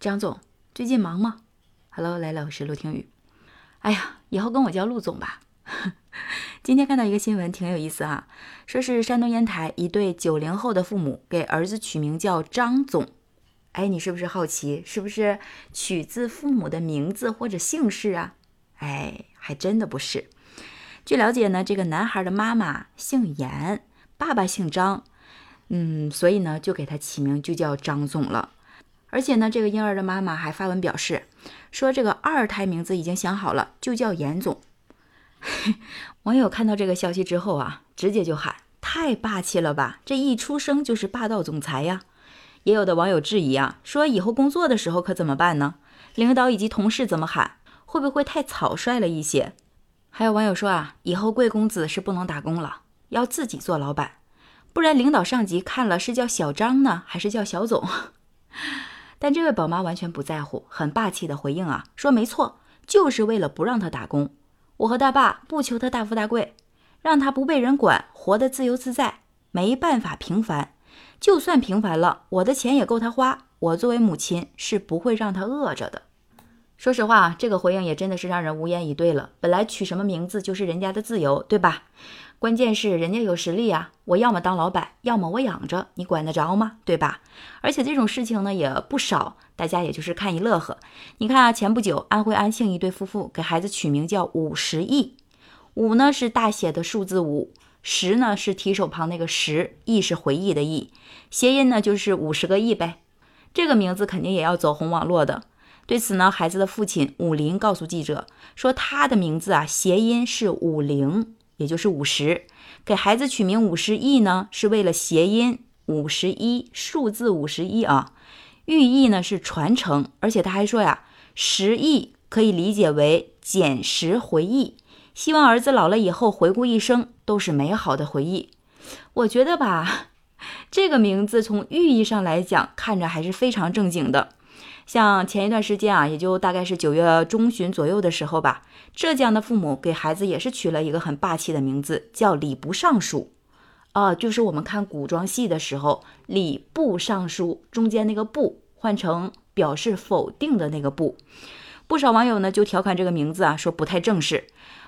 张总，最近忙吗？Hello，来了，我是陆听雨。哎呀，以后跟我叫陆总吧。今天看到一个新闻，挺有意思啊，说是山东烟台一对九零后的父母给儿子取名叫张总。哎，你是不是好奇，是不是取自父母的名字或者姓氏啊？哎，还真的不是。据了解呢，这个男孩的妈妈姓严，爸爸姓张，嗯，所以呢，就给他起名就叫张总了。而且呢，这个婴儿的妈妈还发文表示，说这个二胎名字已经想好了，就叫严总。网友看到这个消息之后啊，直接就喊：太霸气了吧！这一出生就是霸道总裁呀！也有的网友质疑啊，说以后工作的时候可怎么办呢？领导以及同事怎么喊？会不会太草率了一些？还有网友说啊，以后贵公子是不能打工了，要自己做老板，不然领导上级看了是叫小张呢，还是叫小总？但这位宝妈完全不在乎，很霸气的回应啊，说没错，就是为了不让他打工。我和大爸不求他大富大贵，让他不被人管，活得自由自在，没办法平凡。就算平凡了，我的钱也够他花。我作为母亲是不会让他饿着的。说实话，这个回应也真的是让人无言以对了。本来取什么名字就是人家的自由，对吧？关键是人家有实力啊，我要么当老板，要么我养着，你管得着吗？对吧？而且这种事情呢也不少，大家也就是看一乐呵。你看啊，前不久安徽安庆一对夫妇给孩子取名叫五十亿，五呢是大写的数字五，十呢是提手旁那个十，亿是回忆的忆，谐音呢就是五十个亿呗。这个名字肯定也要走红网络的。对此呢，孩子的父亲武林告诉记者说，他的名字啊谐音是五零。也就是五十，给孩子取名五十亿呢，是为了谐音五十一数字五十一啊，寓意呢是传承，而且他还说呀，十亿可以理解为捡拾回忆，希望儿子老了以后回顾一生都是美好的回忆。我觉得吧，这个名字从寓意上来讲，看着还是非常正经的。像前一段时间啊，也就大概是九月中旬左右的时候吧，浙江的父母给孩子也是取了一个很霸气的名字，叫礼部尚书，啊，就是我们看古装戏的时候，礼部尚书中间那个部换成表示否定的那个部。不少网友呢就调侃这个名字啊，说不太正式。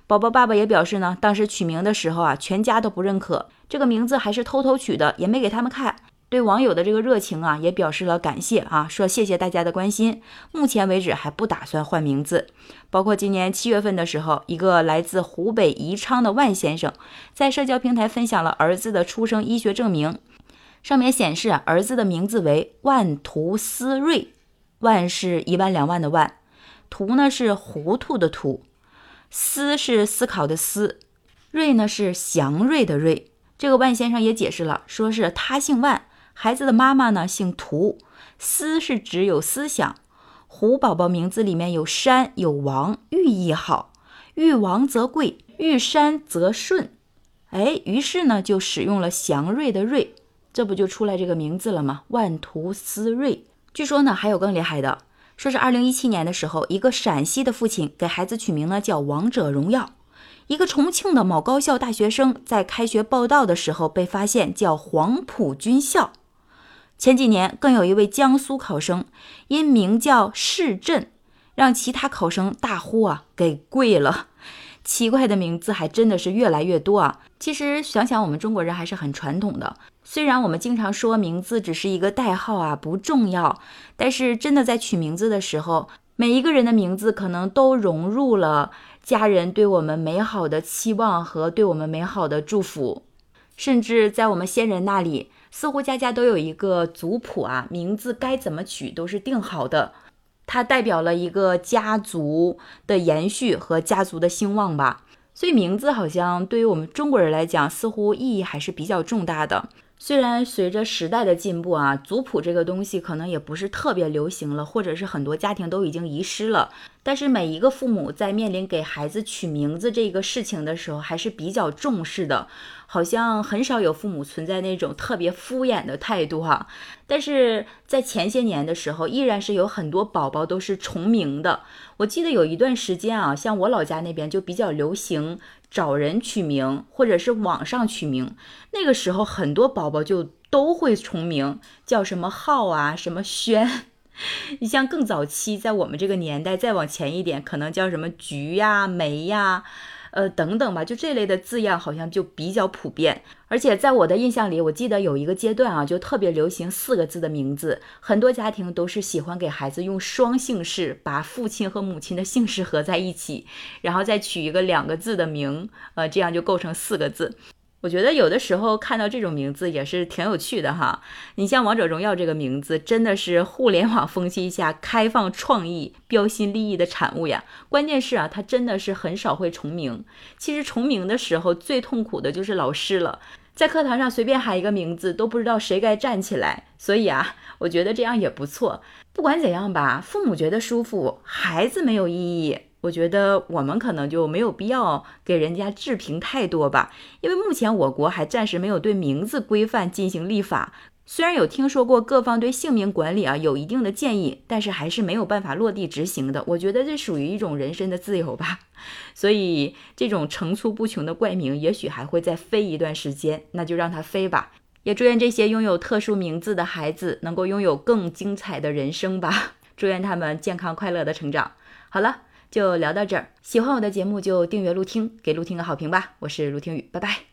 宝宝爸爸也表示呢，当时取名的时候啊，全家都不认可这个名字，还是偷偷取的，也没给他们看。对网友的这个热情啊，也表示了感谢啊，说谢谢大家的关心。目前为止还不打算换名字。包括今年七月份的时候，一个来自湖北宜昌的万先生，在社交平台分享了儿子的出生医学证明，上面显示儿子的名字为万图思睿，万是一万两万的万，图呢是糊涂的图，思是思考的思，睿呢是祥瑞的瑞。这个万先生也解释了，说是他姓万。孩子的妈妈呢姓涂，思是指有思想。胡宝宝名字里面有山有王，寓意好，遇王则贵，遇山则顺。哎，于是呢就使用了祥瑞的瑞，这不就出来这个名字了吗？万图思瑞。据说呢还有更厉害的，说是二零一七年的时候，一个陕西的父亲给孩子取名呢叫王者荣耀。一个重庆的某高校大学生在开学报道的时候被发现叫黄埔军校。前几年，更有一位江苏考生因名叫市镇，让其他考生大呼啊，给跪了。奇怪的名字还真的是越来越多啊。其实想想，我们中国人还是很传统的。虽然我们经常说名字只是一个代号啊，不重要，但是真的在取名字的时候，每一个人的名字可能都融入了家人对我们美好的期望和对我们美好的祝福，甚至在我们先人那里。似乎家家都有一个族谱啊，名字该怎么取都是定好的，它代表了一个家族的延续和家族的兴旺吧。所以名字好像对于我们中国人来讲，似乎意义还是比较重大的。虽然随着时代的进步啊，族谱这个东西可能也不是特别流行了，或者是很多家庭都已经遗失了。但是每一个父母在面临给孩子取名字这个事情的时候，还是比较重视的。好像很少有父母存在那种特别敷衍的态度哈，但是在前些年的时候，依然是有很多宝宝都是重名的。我记得有一段时间啊，像我老家那边就比较流行找人取名，或者是网上取名。那个时候很多宝宝就都会重名，叫什么浩啊，什么轩。你像更早期，在我们这个年代再往前一点，可能叫什么菊呀、梅呀。呃，等等吧，就这类的字样好像就比较普遍，而且在我的印象里，我记得有一个阶段啊，就特别流行四个字的名字，很多家庭都是喜欢给孩子用双姓氏，把父亲和母亲的姓氏合在一起，然后再取一个两个字的名，呃，这样就构成四个字。我觉得有的时候看到这种名字也是挺有趣的哈。你像《王者荣耀》这个名字，真的是互联网风气下开放创意、标新立异的产物呀。关键是啊，它真的是很少会重名。其实重名的时候最痛苦的就是老师了，在课堂上随便喊一个名字都不知道谁该站起来。所以啊，我觉得这样也不错。不管怎样吧，父母觉得舒服，孩子没有意义。我觉得我们可能就没有必要给人家置评太多吧，因为目前我国还暂时没有对名字规范进行立法。虽然有听说过各方对姓名管理啊有一定的建议，但是还是没有办法落地执行的。我觉得这属于一种人身的自由吧。所以这种层出不穷的怪名，也许还会再飞一段时间，那就让它飞吧。也祝愿这些拥有特殊名字的孩子能够拥有更精彩的人生吧。祝愿他们健康快乐的成长。好了。就聊到这儿，喜欢我的节目就订阅陆听，给陆听个好评吧。我是陆听雨，拜拜。